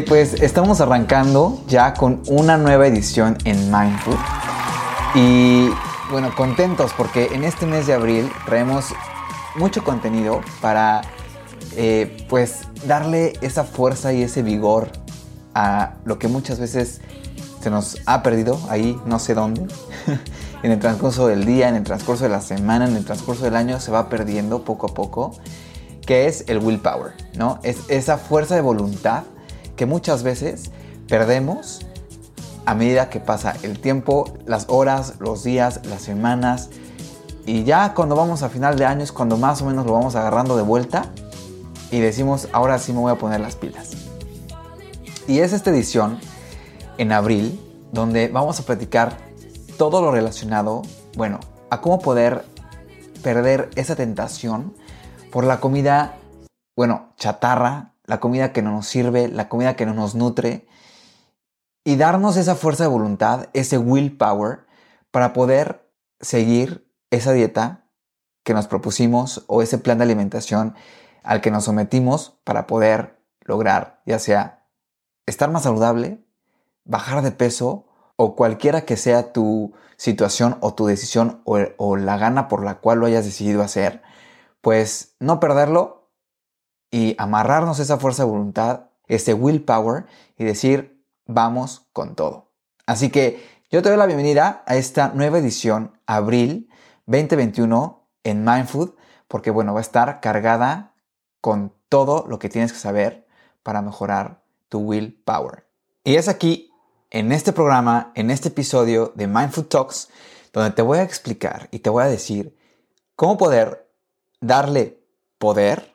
Pues estamos arrancando ya con una nueva edición en Mindful. Y bueno, contentos porque en este mes de abril traemos mucho contenido para eh, pues darle esa fuerza y ese vigor a lo que muchas veces se nos ha perdido ahí, no sé dónde. en el transcurso del día, en el transcurso de la semana, en el transcurso del año se va perdiendo poco a poco, que es el willpower, ¿no? Es esa fuerza de voluntad que muchas veces perdemos a medida que pasa el tiempo, las horas, los días, las semanas. Y ya cuando vamos a final de año es cuando más o menos lo vamos agarrando de vuelta y decimos, ahora sí me voy a poner las pilas. Y es esta edición en abril donde vamos a platicar todo lo relacionado, bueno, a cómo poder perder esa tentación por la comida, bueno, chatarra, la comida que no nos sirve, la comida que no nos nutre, y darnos esa fuerza de voluntad, ese willpower, para poder seguir esa dieta que nos propusimos o ese plan de alimentación al que nos sometimos para poder lograr, ya sea estar más saludable, bajar de peso o cualquiera que sea tu situación o tu decisión o, o la gana por la cual lo hayas decidido hacer, pues no perderlo y amarrarnos esa fuerza de voluntad, ese willpower y decir, vamos con todo. Así que yo te doy la bienvenida a esta nueva edición, abril 2021 en Mindfood, porque bueno, va a estar cargada con todo lo que tienes que saber para mejorar tu willpower. Y es aquí, en este programa, en este episodio de Mindfood Talks, donde te voy a explicar y te voy a decir cómo poder darle poder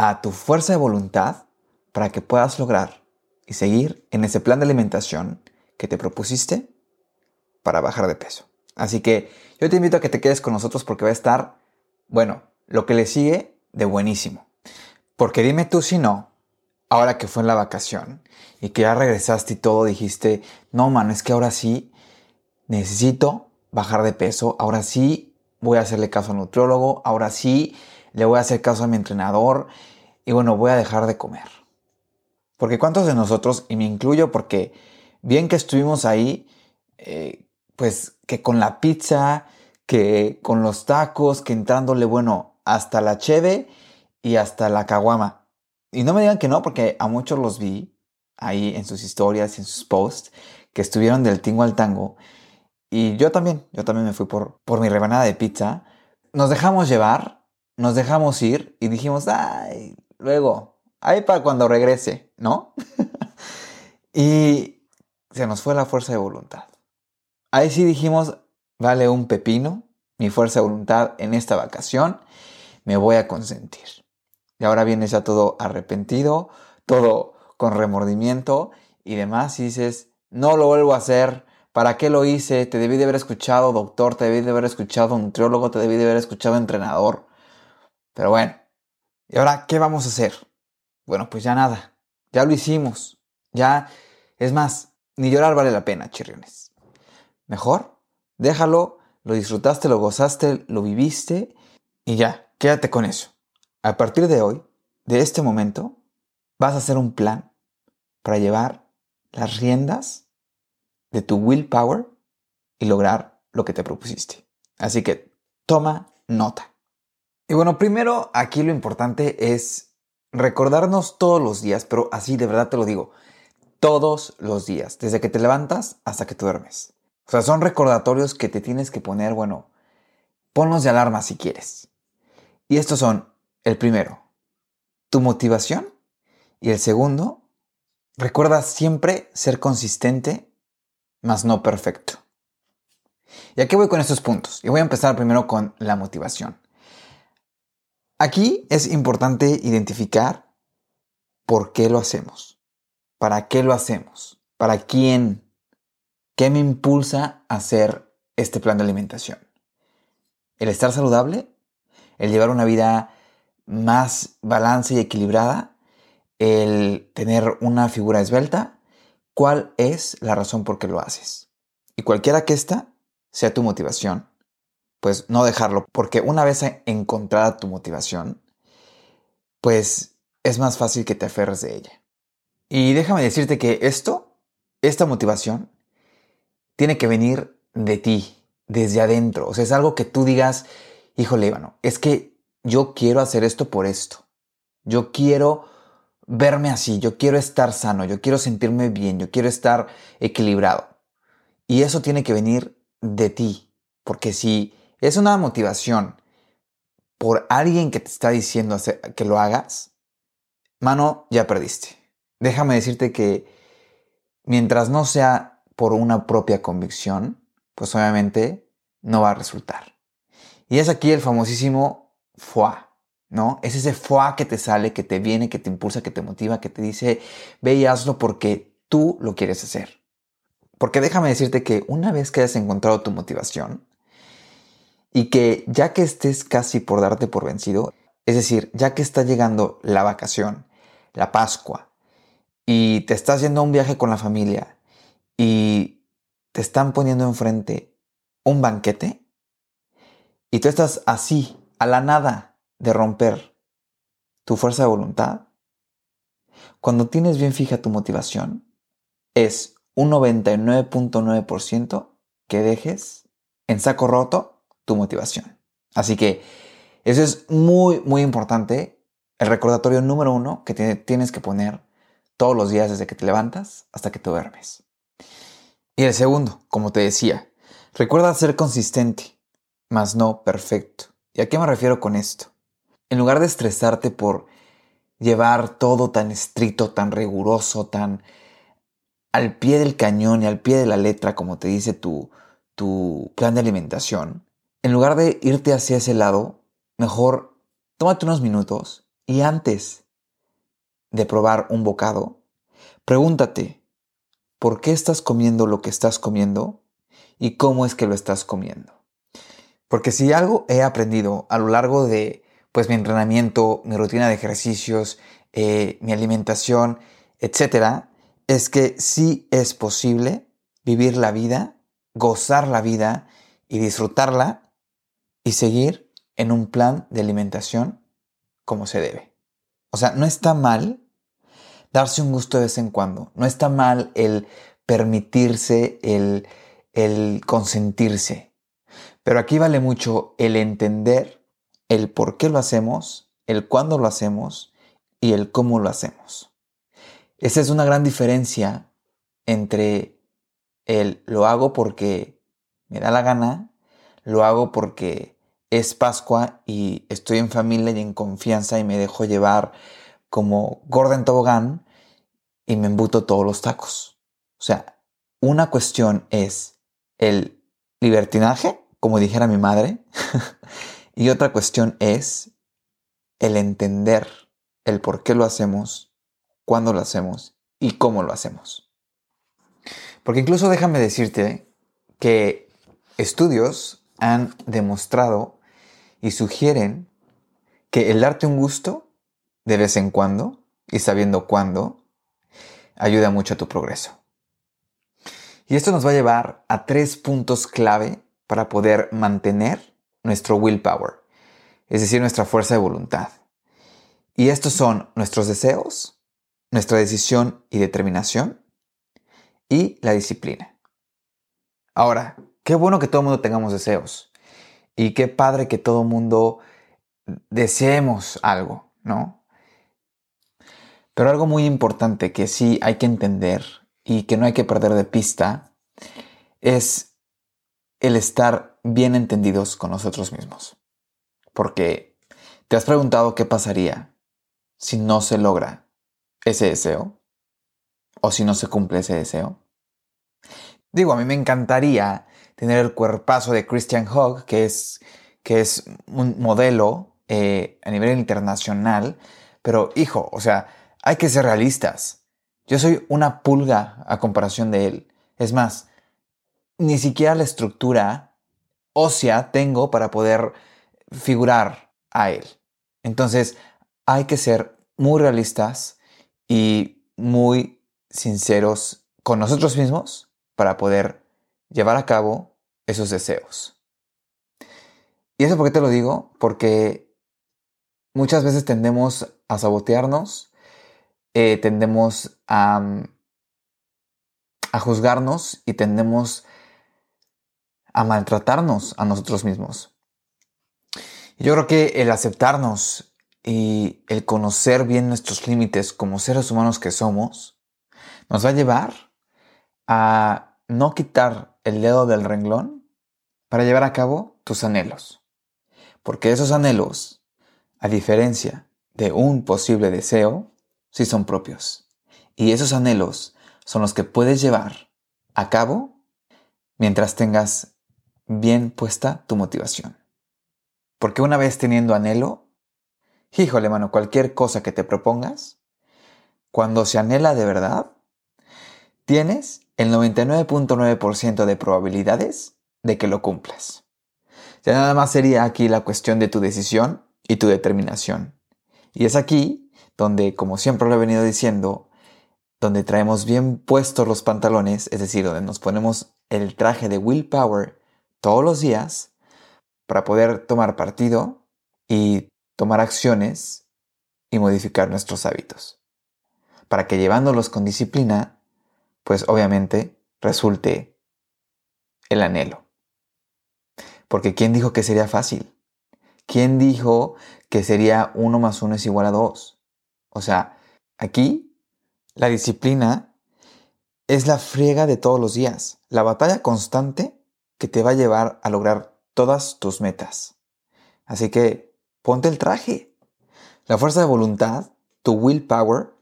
a tu fuerza de voluntad para que puedas lograr y seguir en ese plan de alimentación que te propusiste para bajar de peso. Así que yo te invito a que te quedes con nosotros porque va a estar, bueno, lo que le sigue de buenísimo. Porque dime tú si no, ahora que fue en la vacación y que ya regresaste y todo, dijiste, no, man, es que ahora sí necesito bajar de peso, ahora sí voy a hacerle caso al nutriólogo, ahora sí le voy a hacer caso a mi entrenador y bueno, voy a dejar de comer. Porque cuántos de nosotros, y me incluyo porque bien que estuvimos ahí, eh, pues que con la pizza, que con los tacos, que entrándole, bueno, hasta la cheve y hasta la caguama. Y no me digan que no, porque a muchos los vi ahí en sus historias en sus posts, que estuvieron del tingo al tango. Y yo también, yo también me fui por, por mi rebanada de pizza. Nos dejamos llevar, nos dejamos ir y dijimos, ay, luego, ahí para cuando regrese, ¿no? y se nos fue la fuerza de voluntad. Ahí sí dijimos, vale un pepino, mi fuerza de voluntad en esta vacación, me voy a consentir. Y ahora vienes ya todo arrepentido, todo con remordimiento y demás, y dices, no lo vuelvo a hacer, ¿para qué lo hice? Te debí de haber escuchado doctor, te debí de haber escuchado nutriólogo, te debí de haber escuchado entrenador. Pero bueno, ¿y ahora qué vamos a hacer? Bueno, pues ya nada, ya lo hicimos, ya, es más, ni llorar vale la pena, chirriones. Mejor, déjalo, lo disfrutaste, lo gozaste, lo viviste y ya, quédate con eso. A partir de hoy, de este momento, vas a hacer un plan para llevar las riendas de tu willpower y lograr lo que te propusiste. Así que toma nota. Y bueno, primero aquí lo importante es recordarnos todos los días, pero así de verdad te lo digo, todos los días, desde que te levantas hasta que duermes. O sea, son recordatorios que te tienes que poner, bueno, ponlos de alarma si quieres. Y estos son, el primero, tu motivación. Y el segundo, recuerda siempre ser consistente, mas no perfecto. Y aquí voy con estos puntos. Y voy a empezar primero con la motivación. Aquí es importante identificar por qué lo hacemos. ¿Para qué lo hacemos? ¿Para quién? ¿Qué me impulsa a hacer este plan de alimentación? ¿El estar saludable? ¿El llevar una vida más balance y equilibrada? ¿El tener una figura esbelta? ¿Cuál es la razón por qué lo haces? Y cualquiera que esta sea tu motivación, pues no dejarlo, porque una vez encontrada tu motivación, pues es más fácil que te aferres de ella. Y déjame decirte que esto, esta motivación, tiene que venir de ti, desde adentro. O sea, es algo que tú digas, híjole, Ivano, es que yo quiero hacer esto por esto. Yo quiero verme así, yo quiero estar sano, yo quiero sentirme bien, yo quiero estar equilibrado. Y eso tiene que venir de ti, porque si es una motivación por alguien que te está diciendo que lo hagas, mano, ya perdiste. Déjame decirte que mientras no sea por una propia convicción, pues obviamente no va a resultar. Y es aquí el famosísimo FOA, ¿no? Es ese FOA que te sale, que te viene, que te impulsa, que te motiva, que te dice, ve y hazlo porque tú lo quieres hacer. Porque déjame decirte que una vez que hayas encontrado tu motivación, y que ya que estés casi por darte por vencido, es decir, ya que está llegando la vacación, la Pascua, y te estás yendo un viaje con la familia y te están poniendo enfrente un banquete, y tú estás así, a la nada de romper tu fuerza de voluntad, cuando tienes bien fija tu motivación, es un 99.9% que dejes en saco roto tu motivación. Así que eso es muy, muy importante. El recordatorio número uno que tienes que poner todos los días desde que te levantas hasta que te duermes. Y el segundo, como te decía, recuerda ser consistente, mas no perfecto. ¿Y a qué me refiero con esto? En lugar de estresarte por llevar todo tan estricto, tan riguroso, tan al pie del cañón y al pie de la letra, como te dice tu, tu plan de alimentación, en lugar de irte hacia ese lado, mejor tómate unos minutos y antes de probar un bocado, pregúntate, ¿por qué estás comiendo lo que estás comiendo y cómo es que lo estás comiendo? Porque si algo he aprendido a lo largo de pues mi entrenamiento, mi rutina de ejercicios, eh, mi alimentación, etcétera, es que sí es posible vivir la vida, gozar la vida y disfrutarla y seguir en un plan de alimentación como se debe. O sea, no está mal darse un gusto de vez en cuando, no está mal el permitirse, el, el consentirse, pero aquí vale mucho el entender el por qué lo hacemos, el cuándo lo hacemos y el cómo lo hacemos. Esa es una gran diferencia entre el lo hago porque me da la gana, lo hago porque es Pascua y estoy en familia y en confianza y me dejo llevar como Gordon Tobogán y me embuto todos los tacos. O sea, una cuestión es el libertinaje, como dijera mi madre, y otra cuestión es el entender el por qué lo hacemos, cuándo lo hacemos y cómo lo hacemos. Porque incluso déjame decirte que estudios han demostrado y sugieren que el darte un gusto de vez en cuando y sabiendo cuándo ayuda mucho a tu progreso. Y esto nos va a llevar a tres puntos clave para poder mantener nuestro willpower, es decir, nuestra fuerza de voluntad. Y estos son nuestros deseos, nuestra decisión y determinación y la disciplina. Ahora, qué bueno que todo el mundo tengamos deseos. Y qué padre que todo mundo deseemos algo, ¿no? Pero algo muy importante que sí hay que entender y que no hay que perder de pista es el estar bien entendidos con nosotros mismos. Porque te has preguntado qué pasaría si no se logra ese deseo o si no se cumple ese deseo. Digo, a mí me encantaría tener el cuerpazo de Christian Hogg, que es, que es un modelo eh, a nivel internacional, pero hijo, o sea, hay que ser realistas. Yo soy una pulga a comparación de él. Es más, ni siquiera la estructura ósea tengo para poder figurar a él. Entonces, hay que ser muy realistas y muy sinceros con nosotros mismos para poder llevar a cabo esos deseos. ¿Y eso por qué te lo digo? Porque muchas veces tendemos a sabotearnos, eh, tendemos a, a juzgarnos y tendemos a maltratarnos a nosotros mismos. Yo creo que el aceptarnos y el conocer bien nuestros límites como seres humanos que somos nos va a llevar a no quitar el dedo del renglón para llevar a cabo tus anhelos. Porque esos anhelos, a diferencia de un posible deseo, sí son propios. Y esos anhelos son los que puedes llevar a cabo mientras tengas bien puesta tu motivación. Porque una vez teniendo anhelo, híjole mano, cualquier cosa que te propongas, cuando se anhela de verdad, tienes el 99.9% de probabilidades de que lo cumplas. Ya nada más sería aquí la cuestión de tu decisión y tu determinación. Y es aquí donde, como siempre lo he venido diciendo, donde traemos bien puestos los pantalones, es decir, donde nos ponemos el traje de willpower todos los días para poder tomar partido y tomar acciones y modificar nuestros hábitos. Para que llevándolos con disciplina, pues obviamente resulte el anhelo. Porque ¿quién dijo que sería fácil? ¿Quién dijo que sería uno más uno es igual a dos? O sea, aquí la disciplina es la friega de todos los días, la batalla constante que te va a llevar a lograr todas tus metas. Así que ponte el traje. La fuerza de voluntad, tu willpower,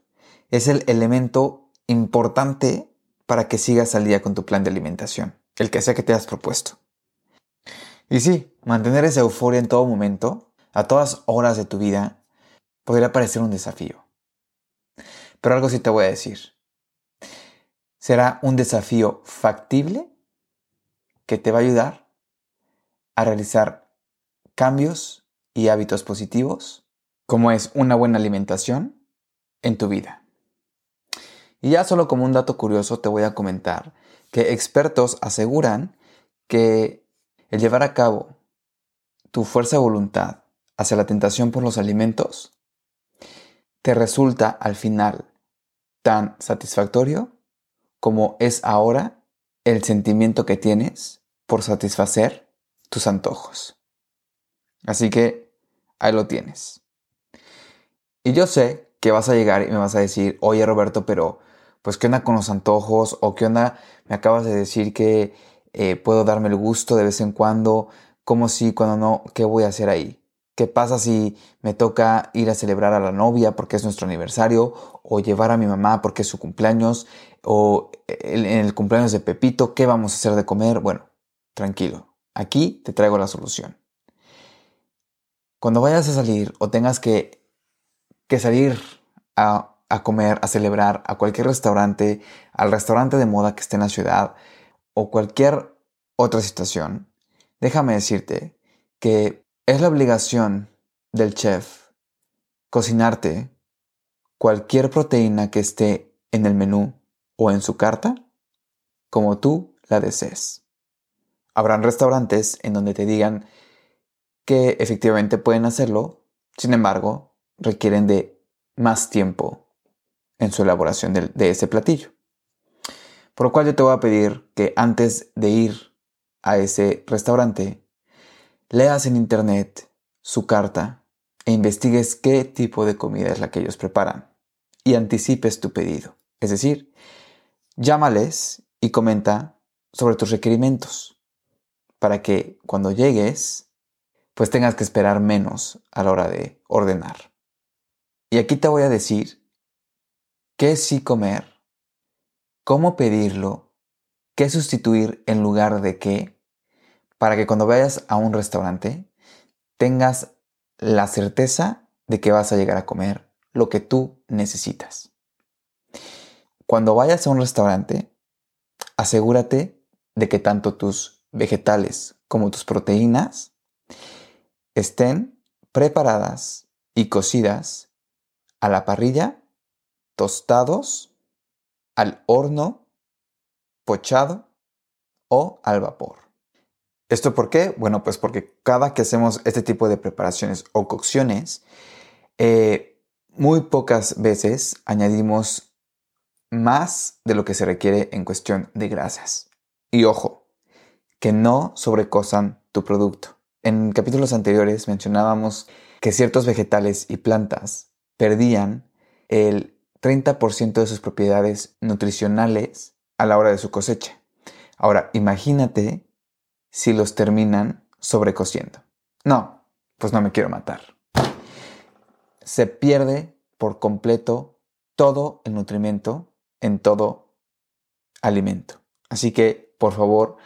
es el elemento importante para que sigas al día con tu plan de alimentación, el que sea que te has propuesto. Y sí, mantener esa euforia en todo momento, a todas horas de tu vida, podría parecer un desafío. Pero algo sí te voy a decir. Será un desafío factible que te va a ayudar a realizar cambios y hábitos positivos, como es una buena alimentación, en tu vida. Y ya solo como un dato curioso te voy a comentar que expertos aseguran que el llevar a cabo tu fuerza de voluntad hacia la tentación por los alimentos te resulta al final tan satisfactorio como es ahora el sentimiento que tienes por satisfacer tus antojos. Así que ahí lo tienes. Y yo sé que vas a llegar y me vas a decir, oye Roberto, pero pues qué onda con los antojos o qué onda, me acabas de decir que eh, puedo darme el gusto de vez en cuando, como si, cuando no, ¿qué voy a hacer ahí? ¿Qué pasa si me toca ir a celebrar a la novia porque es nuestro aniversario? ¿O llevar a mi mamá porque es su cumpleaños? ¿O en el cumpleaños de Pepito qué vamos a hacer de comer? Bueno, tranquilo. Aquí te traigo la solución. Cuando vayas a salir o tengas que, que salir a, a comer, a celebrar a cualquier restaurante, al restaurante de moda que esté en la ciudad o cualquier otra situación, déjame decirte que es la obligación del chef cocinarte cualquier proteína que esté en el menú o en su carta como tú la desees. Habrán restaurantes en donde te digan que efectivamente pueden hacerlo, sin embargo, requieren de más tiempo en su elaboración de, ese platillo. Por lo cual yo te voy a pedir que antes de ir a ese restaurante leas en internet su carta e investigues qué tipo de comida es la que ellos preparan y anticipes tu pedido. Es decir, llámales y comenta sobre tus requerimientos para que cuando llegues pues tengas que esperar menos a la hora de ordenar. Y aquí te voy a decir qué sí comer, cómo pedirlo, qué sustituir en lugar de qué, para que cuando vayas a un restaurante tengas la certeza de que vas a llegar a comer lo que tú necesitas. Cuando vayas a un restaurante, asegúrate de que tanto tus vegetales como tus proteínas estén preparadas y cocidas a la parrilla, tostados, al horno, pochado o al vapor. ¿Esto por qué? Bueno, pues porque cada que hacemos este tipo de preparaciones o cocciones, eh, muy pocas veces añadimos más de lo que se requiere en cuestión de grasas. Y ojo, que no sobrecosan tu producto. En capítulos anteriores mencionábamos que ciertos vegetales y plantas perdían el 30% de sus propiedades nutricionales a la hora de su cosecha. Ahora, imagínate si los terminan sobrecociendo. No, pues no me quiero matar. Se pierde por completo todo el nutrimiento en todo alimento. Así que, por favor,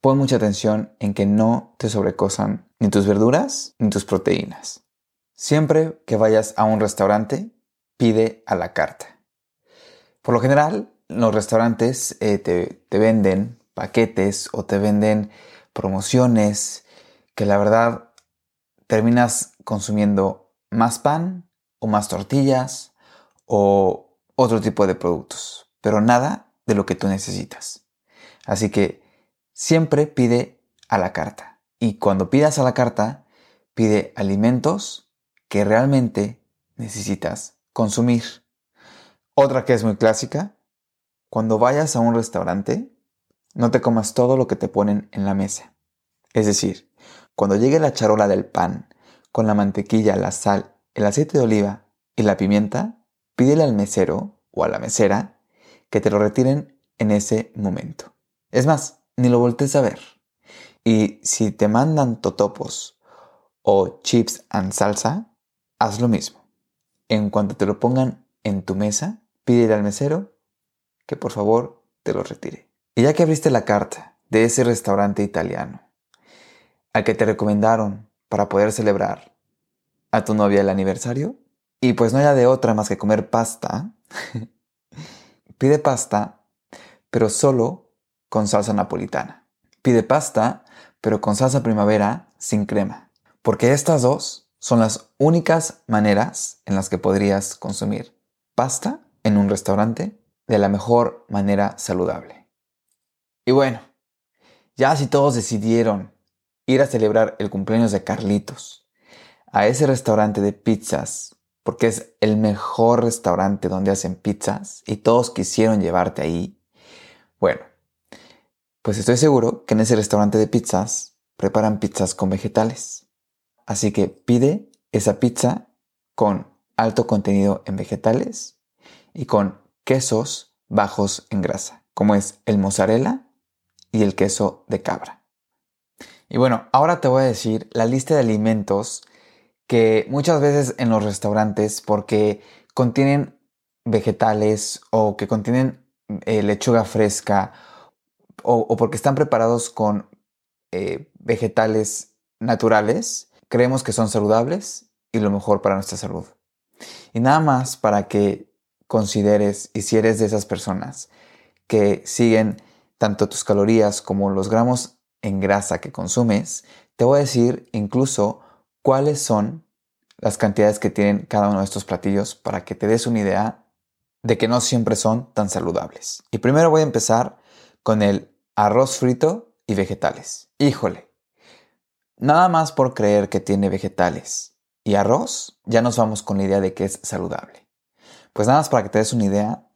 pon mucha atención en que no te sobrecosan ni tus verduras ni tus proteínas. Siempre que vayas a un restaurante, pide a la carta. Por lo general, los restaurantes eh, te, te venden paquetes o te venden promociones que la verdad terminas consumiendo más pan o más tortillas o otro tipo de productos, pero nada de lo que tú necesitas. Así que siempre pide a la carta. Y cuando pidas a la carta, pide alimentos que realmente necesitas consumir. Otra que es muy clásica, cuando vayas a un restaurante, no te comas todo lo que te ponen en la mesa. Es decir, cuando llegue la charola del pan con la mantequilla, la sal, el aceite de oliva y la pimienta, pídele al mesero o a la mesera que te lo retiren en ese momento. Es más, ni lo voltees a ver. Y si te mandan totopos o chips en salsa, haz lo mismo. En cuanto te lo pongan en tu mesa, pídele al mesero que por favor te lo retire. Y ya que abriste la carta de ese restaurante italiano al que te recomendaron para poder celebrar a tu novia el aniversario, y pues no haya de otra más que comer pasta, pide pasta, pero solo con salsa napolitana. Pide pasta, pero con salsa primavera sin crema, porque estas dos son las únicas maneras en las que podrías consumir pasta en un restaurante de la mejor manera saludable. Y bueno, ya si todos decidieron ir a celebrar el cumpleaños de Carlitos a ese restaurante de pizzas, porque es el mejor restaurante donde hacen pizzas y todos quisieron llevarte ahí, bueno, pues estoy seguro que en ese restaurante de pizzas preparan pizzas con vegetales. Así que pide esa pizza con alto contenido en vegetales y con quesos bajos en grasa, como es el mozzarella y el queso de cabra. Y bueno, ahora te voy a decir la lista de alimentos que muchas veces en los restaurantes, porque contienen vegetales o que contienen eh, lechuga fresca o, porque están preparados con eh, vegetales naturales, creemos que son saludables y lo mejor para nuestra salud. Y nada más para que consideres, y si eres de esas personas que siguen tanto tus calorías como los gramos en grasa que consumes, te voy a decir incluso cuáles son las cantidades que tienen cada uno de estos platillos para que te des una idea de que no siempre son tan saludables. Y primero voy a empezar con el arroz frito y vegetales. Híjole, nada más por creer que tiene vegetales y arroz, ya nos vamos con la idea de que es saludable. Pues nada más para que te des una idea,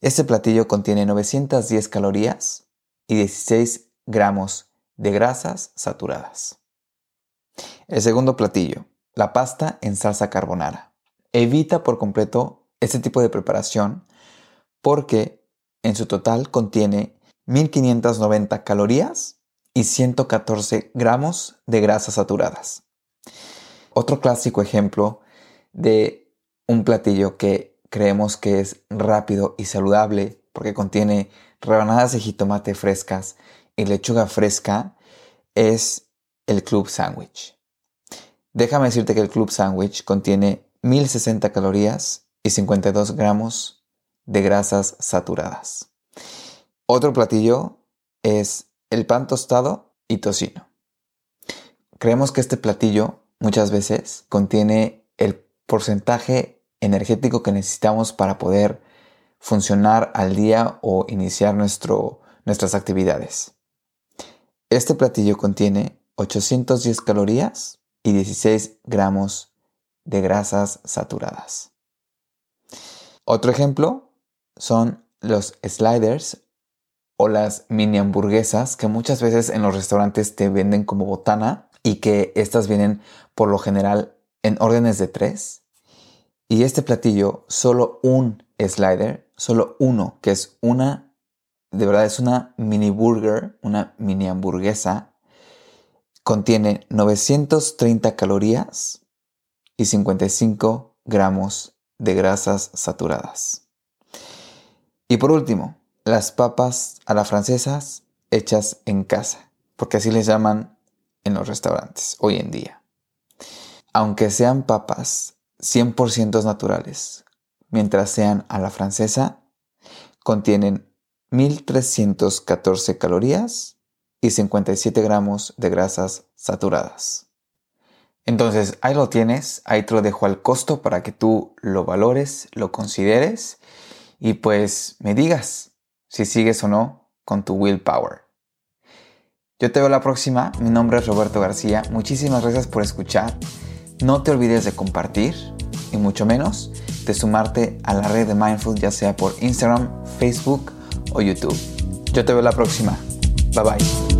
este platillo contiene 910 calorías y 16 gramos de grasas saturadas. El segundo platillo, la pasta en salsa carbonara. Evita por completo este tipo de preparación porque en su total contiene 1590 calorías y 114 gramos de grasas saturadas. Otro clásico ejemplo de un platillo que creemos que es rápido y saludable porque contiene rebanadas de jitomate frescas y lechuga fresca es el Club Sandwich. Déjame decirte que el Club Sandwich contiene 1060 calorías y 52 gramos de grasas saturadas. Otro platillo es el pan tostado y tocino. Creemos que este platillo muchas veces contiene el porcentaje energético que necesitamos para poder funcionar al día o iniciar nuestro, nuestras actividades. Este platillo contiene 810 calorías y 16 gramos de grasas saturadas. Otro ejemplo son los sliders o las mini hamburguesas que muchas veces en los restaurantes te venden como botana y que estas vienen por lo general en órdenes de tres. Y este platillo, solo un slider, solo uno, que es una, de verdad es una mini burger, una mini hamburguesa, contiene 930 calorías y 55 gramos de grasas saturadas. Y por último, las papas a las francesas hechas en casa, porque así les llaman en los restaurantes hoy en día. Aunque sean papas 100% naturales, mientras sean a la francesa, contienen 1314 calorías y 57 gramos de grasas saturadas. Entonces, ahí lo tienes, ahí te lo dejo al costo para que tú lo valores, lo consideres y pues me digas si sigues o no con tu willpower. Yo te veo la próxima, mi nombre es Roberto García, muchísimas gracias por escuchar, no te olvides de compartir y mucho menos de sumarte a la red de Mindful ya sea por Instagram, Facebook o YouTube. Yo te veo la próxima, bye bye.